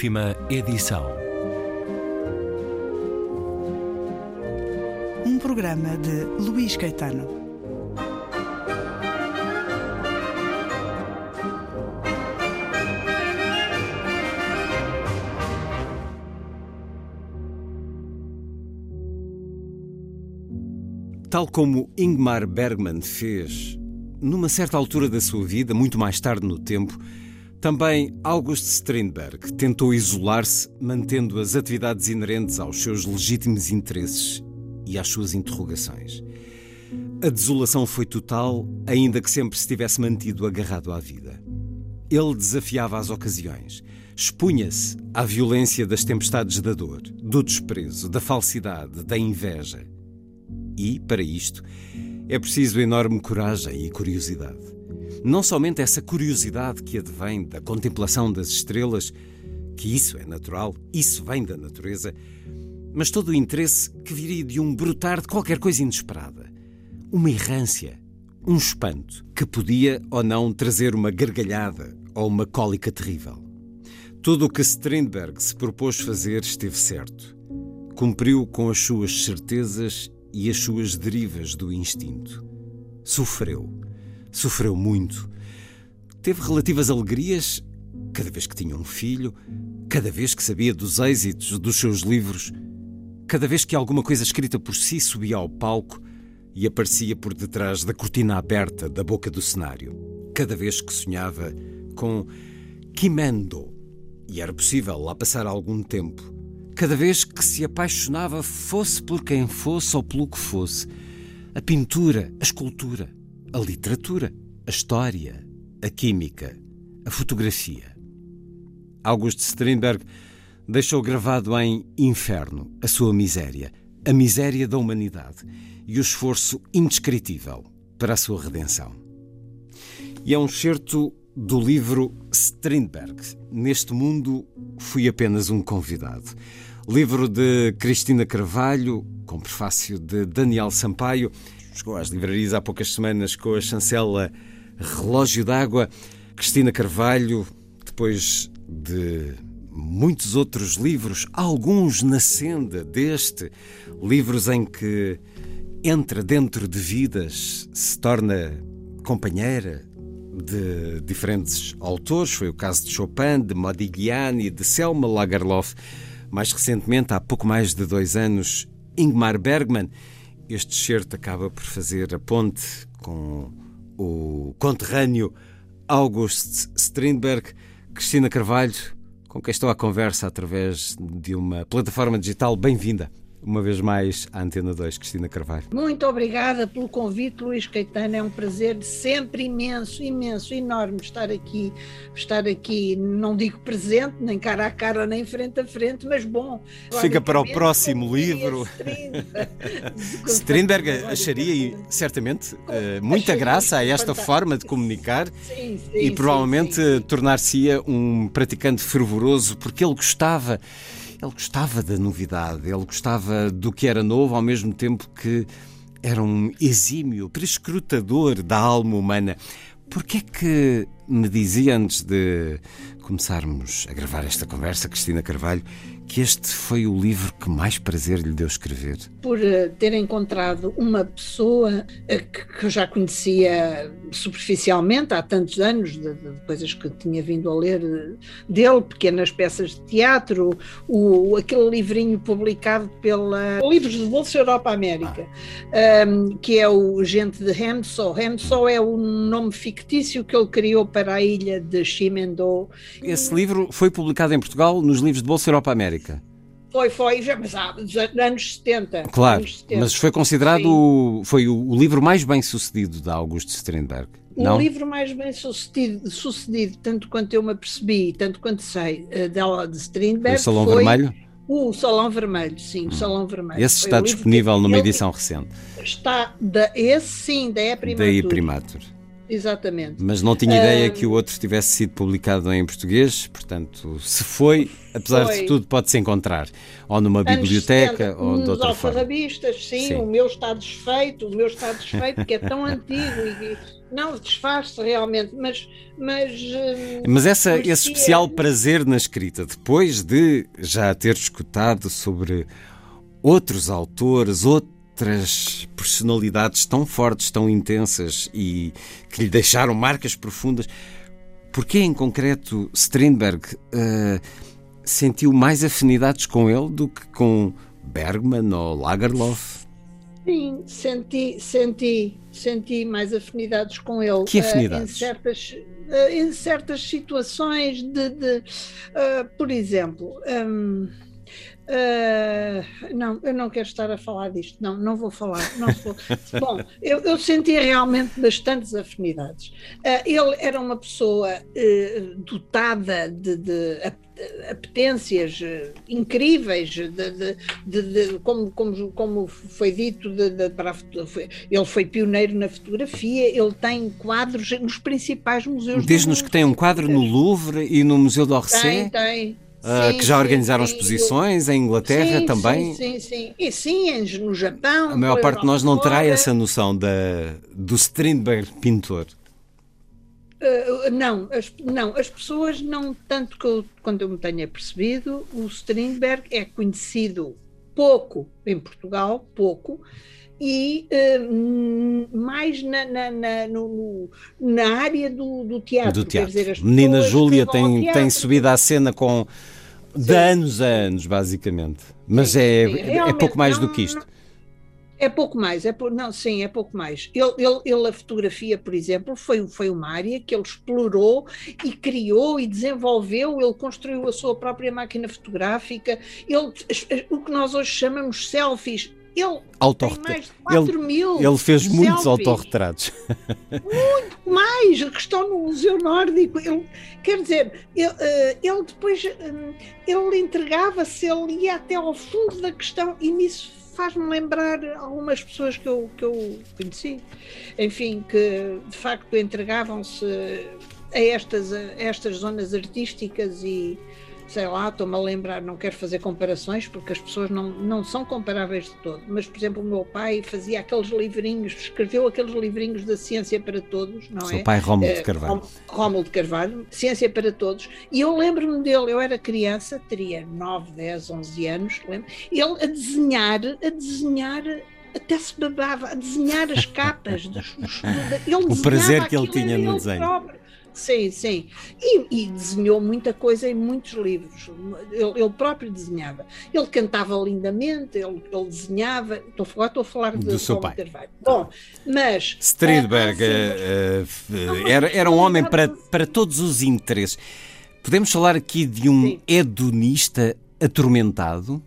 Última edição. Um programa de Luís Caetano. Tal como Ingmar Bergman fez, numa certa altura da sua vida, muito mais tarde no tempo, também August Strindberg tentou isolar-se, mantendo as atividades inerentes aos seus legítimos interesses e às suas interrogações. A desolação foi total, ainda que sempre se tivesse mantido agarrado à vida. Ele desafiava as ocasiões, expunha-se à violência das tempestades da dor, do desprezo, da falsidade, da inveja. E, para isto, é preciso enorme coragem e curiosidade. Não somente essa curiosidade que advém da contemplação das estrelas, que isso é natural, isso vem da natureza, mas todo o interesse que viria de um brotar de qualquer coisa inesperada. Uma errância, um espanto, que podia ou não trazer uma gargalhada ou uma cólica terrível. Tudo o que Strindberg se propôs fazer esteve certo. Cumpriu com as suas certezas e as suas derivas do instinto. Sofreu. Sofreu muito. Teve relativas alegrias cada vez que tinha um filho, cada vez que sabia dos êxitos dos seus livros, cada vez que alguma coisa escrita por si subia ao palco e aparecia por detrás da cortina aberta da boca do cenário, cada vez que sonhava com Quimendo e era possível lá passar algum tempo cada vez que se apaixonava, fosse por quem fosse ou pelo que fosse. A pintura, a escultura, a literatura, a história, a química, a fotografia. Augusto Strindberg deixou gravado em Inferno a sua miséria, a miséria da humanidade e o esforço indescritível para a sua redenção. E é um certo do livro Strindberg. Neste mundo fui apenas um convidado. Livro de Cristina Carvalho, com prefácio de Daniel Sampaio. Chegou às livrarias há poucas semanas com a chancela Relógio d'Água. Cristina Carvalho, depois de muitos outros livros, alguns na senda deste, livros em que entra dentro de vidas, se torna companheira de diferentes autores. Foi o caso de Chopin, de Modigliani, de Selma Lagerlof. Mais recentemente, há pouco mais de dois anos, Ingmar Bergman. Este certo acaba por fazer a ponte com o conterrâneo August Strindberg. Cristina Carvalho, com quem estou à conversa através de uma plataforma digital. Bem-vinda uma vez mais à Antena 2, Cristina Carvalho. Muito obrigada pelo convite, Luís Caetano. É um prazer sempre imenso, imenso, enorme estar aqui, estar aqui, não digo presente, nem cara a cara, nem frente a frente, mas bom. Fica para o próximo livro. Strindberg acharia certamente eh, muita graça a esta fantástico. forma de comunicar sim, sim, e provavelmente tornar-se-ia um praticante fervoroso porque ele gostava ele gostava da novidade, ele gostava do que era novo, ao mesmo tempo que era um exímio prescrutador da alma humana. Porquê é que me dizia antes de começarmos a gravar esta conversa, Cristina Carvalho, que este foi o livro que mais prazer lhe deu escrever? Por uh, ter encontrado uma pessoa uh, que, eu já conhecia superficialmente há tantos anos, de, de, coisas que tinha vindo a ler uh, dele, pequenas peças de teatro, o, aquele livrinho publicado pela Livros de Bolsa Europa América, ah. um, que é o Gente de Hemsol. Hemsol é o nome fictício que ele criou para a ilha de Chimendou. Esse livro foi publicado em Portugal nos livros de Bolsa Europa América. América. Foi, foi, já, mas há anos 70. Claro, anos 70. mas foi considerado, foi o, o, livro mais bem sucedido da Augusto Strindberg. O não? livro mais bem sucedido, sucedido, tanto quanto eu me apercebi, tanto quanto sei, eh, dela de Strindberg. O Salão foi Vermelho? O Salão Vermelho, sim, o hum. Salão Vermelho. Esse está disponível numa edição recente. Está, da, esse sim, da E-Primatur. Da E-Primatur. Exatamente. Mas não tinha ideia que o outro tivesse sido publicado em português, portanto, se foi, apesar foi. de tudo, pode-se encontrar ou numa biblioteca 70, ou de outra forma. Sim, sim, o meu está desfeito, o meu está desfeito, que é tão antigo e não, desfaz-se realmente, mas. Mas, hum, mas essa, esse especial prazer na escrita, depois de já ter escutado sobre outros autores, outras personalidades tão fortes, tão intensas e que lhe deixaram marcas profundas, porquê em concreto Strindberg uh, sentiu mais afinidades com ele do que com Bergman ou Lagerlof? Sim, senti, senti, senti mais afinidades com ele. Que afinidades? Uh, em, certas, uh, em certas situações de, de por exemplo, um, não, eu não quero estar a falar disto, não, não vou falar. Não vou. Bom, eu, eu senti realmente bastantes afinidades. ele era uma pessoa dotada de, de apetências incríveis, de, de, de, como, como, como foi dito, para ele foi pioneiro na fotografia, ele tem quadros nos principais museus. Diz-nos que tem um quadro no Louvre e no Museu d'Orsay. Tem, tem. Uh, sim, que já organizaram sim, exposições em Inglaterra sim, também. Sim, sim. E sim, no Japão. A maior parte de nós não terá essa noção da, do Strindberg pintor. Uh, não, as, não, as pessoas não, tanto que eu, quando eu me tenha percebido, o Strindberg é conhecido pouco em Portugal, pouco, e uh, mais na, na, na, no, na área do, do teatro. Do teatro. Dizer, Menina Júlia tem, tem subido à cena com de anos a anos, basicamente. Mas é, sim. é pouco mais não, do que isto. É pouco mais, é não, sim, é pouco mais. Ele, ele, ele, a fotografia, por exemplo, foi, foi uma área que ele explorou e criou e desenvolveu, ele construiu a sua própria máquina fotográfica, ele, o que nós hoje chamamos selfies, ele Autorret... tem mais de 4 ele, mil. Ele fez selfies. muitos autorretratos. Muito mais, que estão no Museu Nórdico. Ele, quer dizer, ele, eh, ele depois eh, ele entregava-se, ele ia até ao fundo da questão e nisso faz-me lembrar algumas pessoas que eu, que eu conheci, enfim, que de facto entregavam-se a estas, a estas zonas artísticas e sei lá, estou-me a lembrar, não quero fazer comparações porque as pessoas não, não são comparáveis de todo, mas por exemplo o meu pai fazia aqueles livrinhos, escreveu aqueles livrinhos da Ciência para Todos, não Seu é? pai Rómulo de eh, Carvalho. Rómulo de Carvalho, Ciência para Todos, e eu lembro-me dele, eu era criança, teria 9, 10, 11 anos, lembro, ele a desenhar, a desenhar até se babava a desenhar as capas dos, dos, o prazer que ele tinha no desenho próprio. Sim, sim. E, e, desenhou muita coisa em muitos livros. Ele, ele próprio desenhava. Ele cantava lindamente, ele, ele desenhava. Estou a falar, estou a falar do seu pai. Bom, mas. Strindberg uh, uh, era, era um homem para, para todos os interesses. Podemos falar aqui de um sim. hedonista atormentado?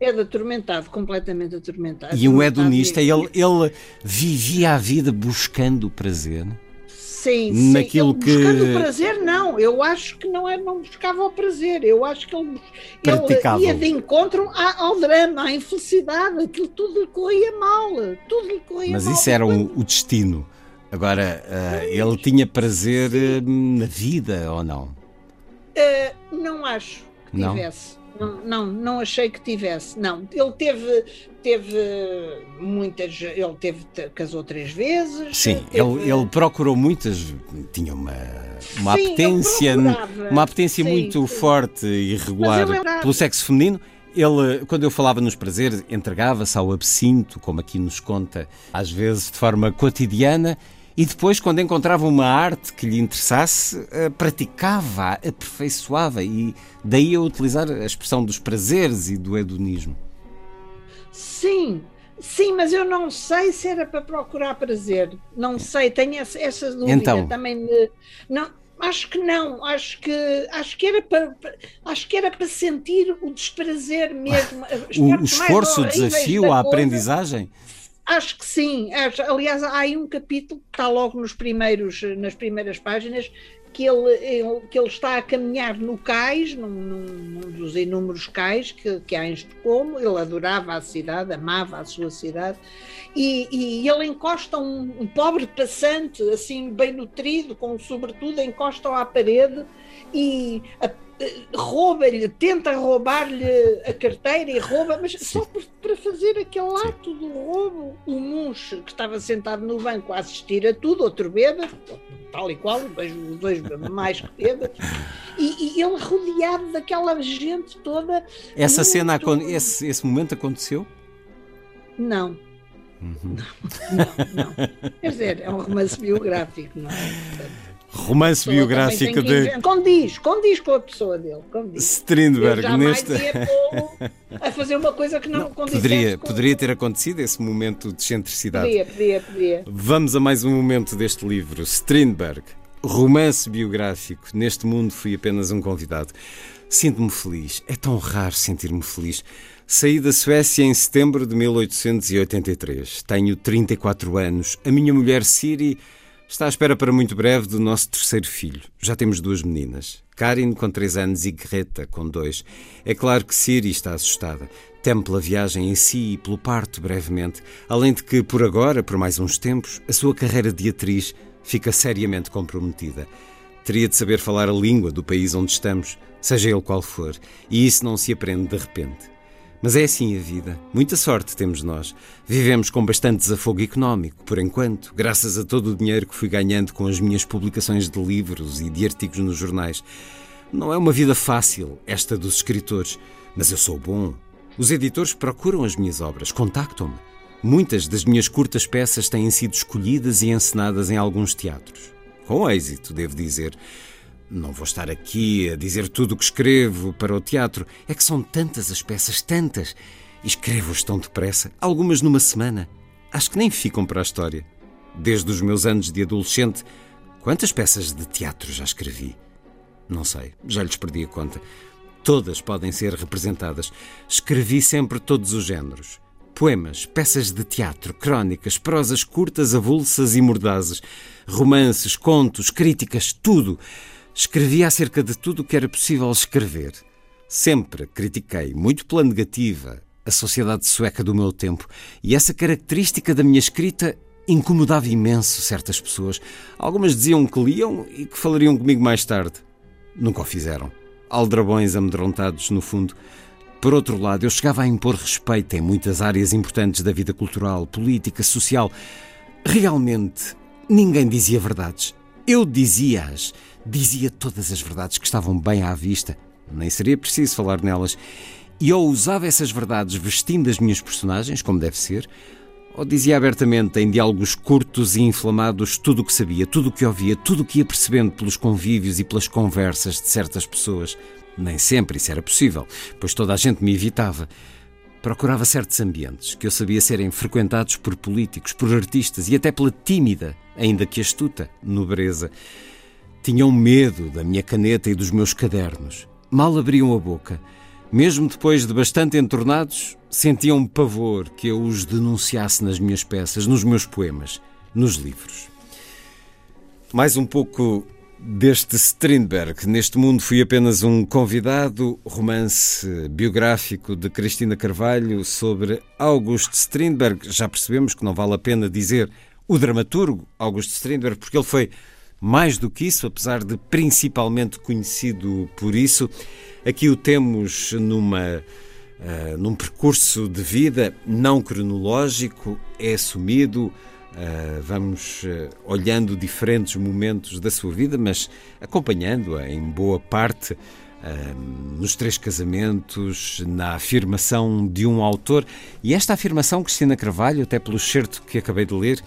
É atormentado, completamente atormentado. E um hedonista, ele, ele vivia a vida buscando o prazer. Sim, naquilo sim. Ele, que buscando o prazer, não. Eu acho que não, é, não buscava o prazer. Eu acho que ele, ele ia de encontro ao drama, à infelicidade. Aquilo tudo lhe corria mal. Tudo lhe corria Mas mal. isso era um, o destino. Agora, uh, ele tinha prazer uh, na vida ou não? Uh, não acho que não? tivesse. Não, não, não achei que tivesse. Não, ele teve, teve muitas. Ele teve, casou três vezes. Sim, teve... ele, ele procurou muitas. Tinha uma, uma sim, apetência, uma apetência sim, muito sim. forte e regular pelo sexo feminino. Ele, quando eu falava nos prazeres, entregava-se ao absinto, como aqui nos conta, às vezes de forma cotidiana, e depois, quando encontrava uma arte que lhe interessasse, eh, praticava, aperfeiçoava e daí a utilizar a expressão dos prazeres e do hedonismo. Sim, sim, mas eu não sei se era para procurar prazer. Não sei, tenho essa, essa dúvida então, também. Me, não, acho que não, acho que acho que era para acho que era para sentir o desprazer mesmo. o, o esforço, o desafio, a aprendizagem. Acho que sim. Aliás, há aí um capítulo que está logo nos primeiros, nas primeiras páginas que ele, ele, que ele está a caminhar no cais, num, num, dos inúmeros cais que, que há em Estocolmo. Ele adorava a cidade, amava a sua cidade, e, e ele encosta um, um, pobre passante, assim, bem nutrido, com sobretudo, encosta-o à parede e a, rouba-lhe, tenta roubar-lhe a carteira e rouba, mas Sim. só por, para fazer aquele ato do roubo. O Munch, que estava sentado no banco a assistir a tudo, outro bêbado, tal e qual, os dois mais que bêbados, e, e, ele rodeado daquela gente toda. Essa muito... cena, esse, esse momento aconteceu? Não. Uhum. Não, não, não. Quer dizer, é um romance biográfico, não é? Romance biográfico de. Condiz, condiz com a pessoa dele. Condiz. Strindberg, Eu neste. a fazer uma coisa que não, não poderia, com... poderia ter acontecido esse momento de excentricidade. Podia, podia, podia. Vamos a mais um momento deste livro. Strindberg, romance biográfico. Neste mundo fui apenas um convidado. Sinto-me feliz. É tão raro sentir-me feliz. Saí da Suécia em setembro de 1883. Tenho 34 anos. A minha mulher Siri Está à espera para muito breve do nosso terceiro filho. Já temos duas meninas. Karin com três anos e Greta com dois. É claro que Siri está assustada. Teme pela viagem em si e pelo parto brevemente, além de que, por agora, por mais uns tempos, a sua carreira de atriz fica seriamente comprometida. Teria de saber falar a língua do país onde estamos, seja ele qual for, e isso não se aprende de repente. Mas é assim a vida. Muita sorte temos nós. Vivemos com bastante desafogo económico, por enquanto, graças a todo o dinheiro que fui ganhando com as minhas publicações de livros e de artigos nos jornais. Não é uma vida fácil, esta dos escritores, mas eu sou bom. Os editores procuram as minhas obras, contactam-me. Muitas das minhas curtas peças têm sido escolhidas e encenadas em alguns teatros. Com êxito, devo dizer. Não vou estar aqui a dizer tudo o que escrevo para o teatro. É que são tantas as peças, tantas. E escrevo-as tão depressa, algumas numa semana. Acho que nem ficam para a história. Desde os meus anos de adolescente, quantas peças de teatro já escrevi? Não sei, já lhes perdi a conta. Todas podem ser representadas. Escrevi sempre todos os géneros. Poemas, peças de teatro, crónicas, prosas curtas, avulsas e mordazes, romances, contos, críticas, tudo. Escrevi acerca de tudo o que era possível escrever. Sempre critiquei, muito pela negativa, a sociedade sueca do meu tempo, e essa característica da minha escrita incomodava imenso certas pessoas. Algumas diziam que liam e que falariam comigo mais tarde. Nunca o fizeram. Aldrabões amedrontados, no fundo. Por outro lado, eu chegava a impor respeito em muitas áreas importantes da vida cultural, política, social. Realmente, ninguém dizia verdades. Eu dizia-as dizia todas as verdades que estavam bem à vista, nem seria preciso falar nelas, e ou usava essas verdades vestindo as minhas personagens, como deve ser, ou dizia abertamente, em diálogos curtos e inflamados, tudo o que sabia, tudo o que ouvia, tudo o que ia percebendo pelos convívios e pelas conversas de certas pessoas. Nem sempre isso era possível, pois toda a gente me evitava. Procurava certos ambientes que eu sabia serem frequentados por políticos, por artistas e até pela tímida, ainda que astuta, nobreza. Tinham medo da minha caneta e dos meus cadernos. Mal abriam a boca. Mesmo depois de bastante entornados, sentiam pavor que eu os denunciasse nas minhas peças, nos meus poemas, nos livros. Mais um pouco deste Strindberg. Neste mundo fui apenas um convidado, romance biográfico de Cristina Carvalho sobre August Strindberg. Já percebemos que não vale a pena dizer o dramaturgo August Strindberg, porque ele foi mais do que isso, apesar de principalmente conhecido por isso, aqui o temos numa, uh, num percurso de vida não cronológico, é assumido, uh, vamos uh, olhando diferentes momentos da sua vida, mas acompanhando-a em boa parte. nos três casamentos, na afirmação de um autor, e esta afirmação, Cristina Carvalho, até pelo certo que acabei de ler,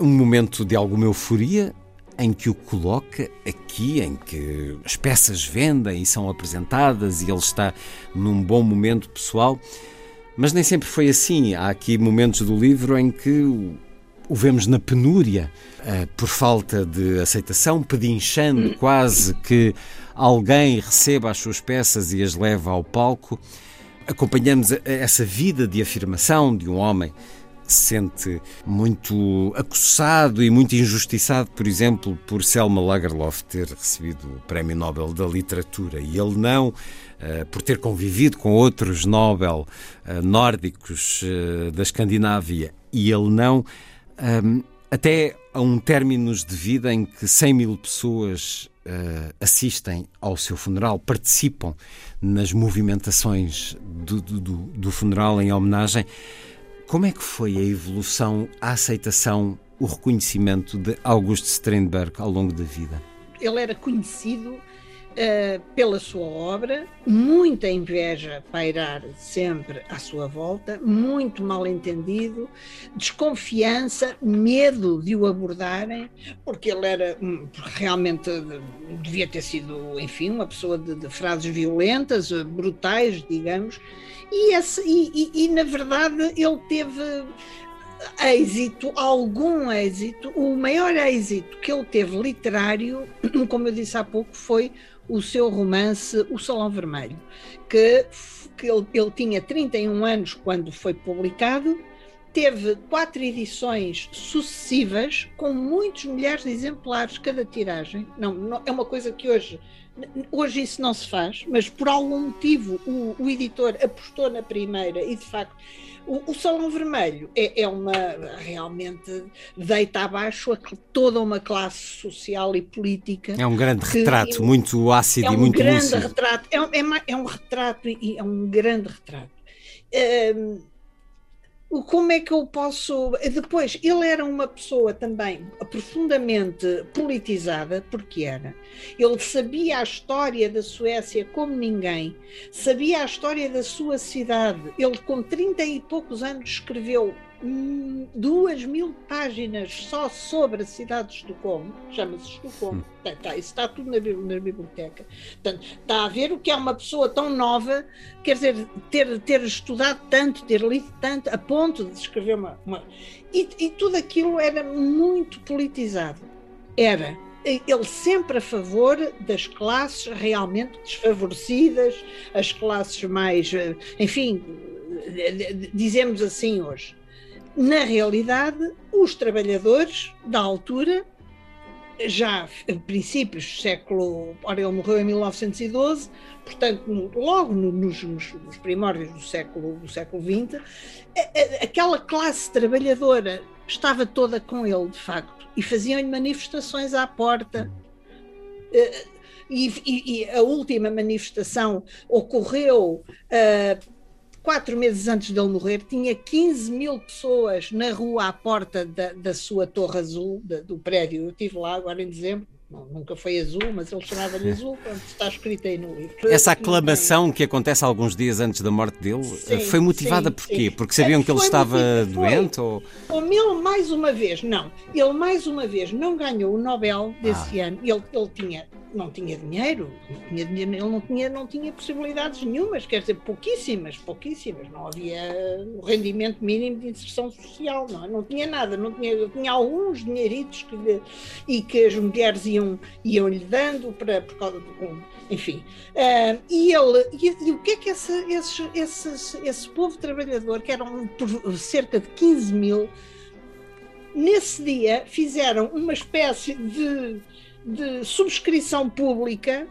um momento de alguma euforia, em que o coloca aqui, em que as peças vendem e são apresentadas e ele está num bom momento pessoal. Mas nem sempre foi assim. Há aqui momentos do livro em que o vemos na penúria, uh, por falta de aceitação, pedinchando quase que alguém receba as suas peças e as leve ao palco. Acompanhamos essa vida de afirmação de um homem se sente muito acossado e muito injustiçado, por exemplo, por Selma Lagerlof ter recebido o Prémio Nobel da Literatura e ele não, uh, por ter convivido com outros Nobel nórdicos da Escandinávia e ele não. Um, até a um término de vida em que 100 mil pessoas uh, assistem ao seu funeral, participam nas movimentações do, do, do funeral em homenagem. Como é que foi a evolução, a aceitação, o reconhecimento de Augusto Strindberg ao longo da vida? Ele era conhecido uh, pela sua obra, muita inveja pairar sempre à sua volta, muito mal entendido, desconfiança, medo de o abordarem, porque ele era realmente devia ter sido, enfim, uma pessoa de, de frases violentas, brutais, digamos, e, esse, e, e, e na verdade ele teve êxito, algum êxito, o maior êxito que ele teve literário, como eu disse há pouco, foi o seu romance O Salão Vermelho, que, que ele, ele tinha 31 anos quando foi publicado, teve quatro edições sucessivas com muitos milhares de exemplares cada tiragem. Não, não, é uma coisa que hoje hoje isso não se faz, mas por algum motivo o, o editor apostou na primeira e de facto o, o Salão Vermelho é, é, uma realmente deita abaixo a, toda uma classe social e política. É um grande que, retrato, muito ácido é um e muito grande lúcido. retrato, é, é, é, um retrato e é um grande retrato. Um, como é que eu posso. Depois, ele era uma pessoa também profundamente politizada, porque era. Ele sabia a história da Suécia como ninguém, sabia a história da sua cidade. Ele, com 30 e poucos anos, escreveu duas mil páginas só sobre a cidade de Estocolmo, chama-se Estocolmo, hum. tá, tá, isso está tudo na, na, biblioteca. Portanto, está a ver o que é uma pessoa tão nova, quer dizer, ter, ter estudado tanto, ter lido tanto, a ponto de escrever uma. uma... E, e tudo aquilo era muito politizado. Era ele sempre a favor das classes realmente desfavorecidas, as classes mais, eh, enfim, dizemos assim hoje, na realidade, os trabalhadores da altura, já a princípios do século. Ora, ele morreu em 1912, portanto, no, logo no, nos, nos, primórdios do século, do século XX, a, a, aquela classe trabalhadora estava toda com ele, de facto, e faziam-lhe manifestações à porta. Uh, e, e, e, a última manifestação ocorreu uh, quatro meses antes dele morrer, tinha 15 mil pessoas na rua à porta da, da sua torre azul, da, do prédio. Eu estive lá agora em dezembro. Não, nunca foi azul, mas ele chamava-lhe azul, pronto, está escrito aí no livro. Essa aclamação que acontece alguns dias antes da morte dele sim, foi motivada por quê? Porque sabiam que ele estava doente? Ou... Ele, mais uma vez, não. Ele, mais uma vez, não ganhou o Nobel desse ah. ano. Ele, ele tinha não tinha dinheiro, não tinha dinheiro, ele não tinha, não tinha possibilidades nenhumas, quer dizer, pouquíssimas, pouquíssimas, não havia o rendimento mínimo de inserção social, não, não tinha nada, não tinha, tinha alguns dinheiritos que e que as mulheres iam, iam lhe dando para, por causa do, enfim, uh, e ele, e, e, o que é que esse, esse, esse, esse povo trabalhador, que eram cerca de 15 mil, nesse dia fizeram uma espécie de de subscrição pública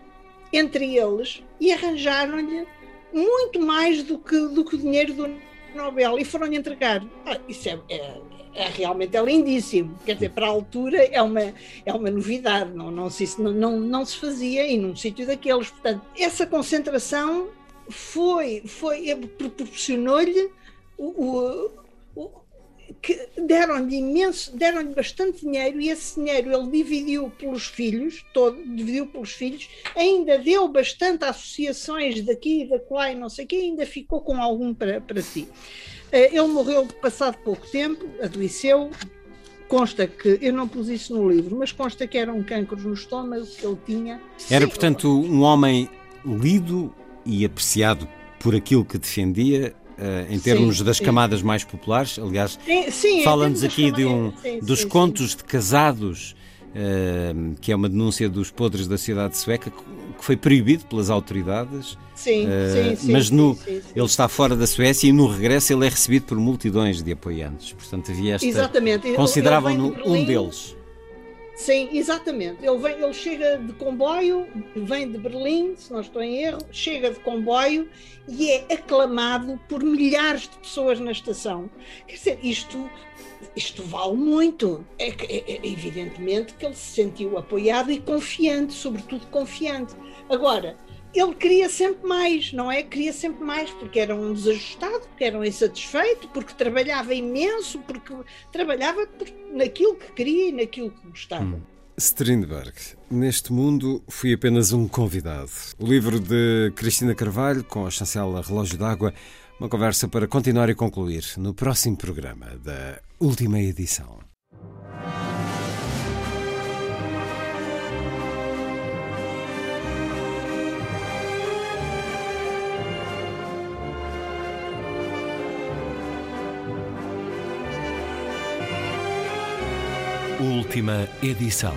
entre eles e arranjaram-lhe muito mais do que, do que o dinheiro do Nobel e foram-lhe entregar. Ah, isso é, é, é, realmente é lindíssimo. Quer dizer, para a altura é uma, é uma novidade, não, não, se, não, não, não se fazia em um sítio daqueles. Portanto, essa concentração foi, foi proporcionou-lhe o, que deram-lhe imenso, deram-lhe bastante dinheiro e esse dinheiro ele dividiu pelos filhos, todo, dividiu pelos filhos, ainda deu bastante a associações daqui e da lá e não sei o que, ainda ficou com algum para, para si. Eh, ele morreu passado pouco tempo, adoeceu, consta que, eu não pus isso no livro, mas consta que era um cancro no estômago que ele tinha. Era, portanto, um homem lido e apreciado por aquilo que defendia, uh, em termos sim, das sim. camadas mais populares. Aliás, fala-nos aqui de um, sim, dos contos de casados, uh, que é uma denúncia dos podres da cidade sueca, que foi proibido pelas autoridades. Sim, uh, sim, mas no, ele está fora da Suécia e no regresso ele é recebido por multidões de apoiantes. Portanto, havia esta. Exatamente. Consideravam-no um deles. Sim, exatamente. Ele, vem, ele chega de comboio, vem de Berlim, se não estou em erro, chega de comboio e é aclamado por milhares de pessoas na estação. Quer dizer, isto, isto vale muito. É, é, é evidentemente que ele se sentiu apoiado e confiante, sobretudo confiante. Agora, ele queria sempre mais, não é? Queria sempre mais, porque era um desajustado, porque era um insatisfeito, porque trabalhava imenso, porque trabalhava naquilo que queria e naquilo que gostava. Hum. Strindberg, neste mundo fui apenas um convidado. O livro de Cristina Carvalho, com a chancela Relógio d'Água, uma conversa para continuar e concluir no próximo programa da última edição. Última edição.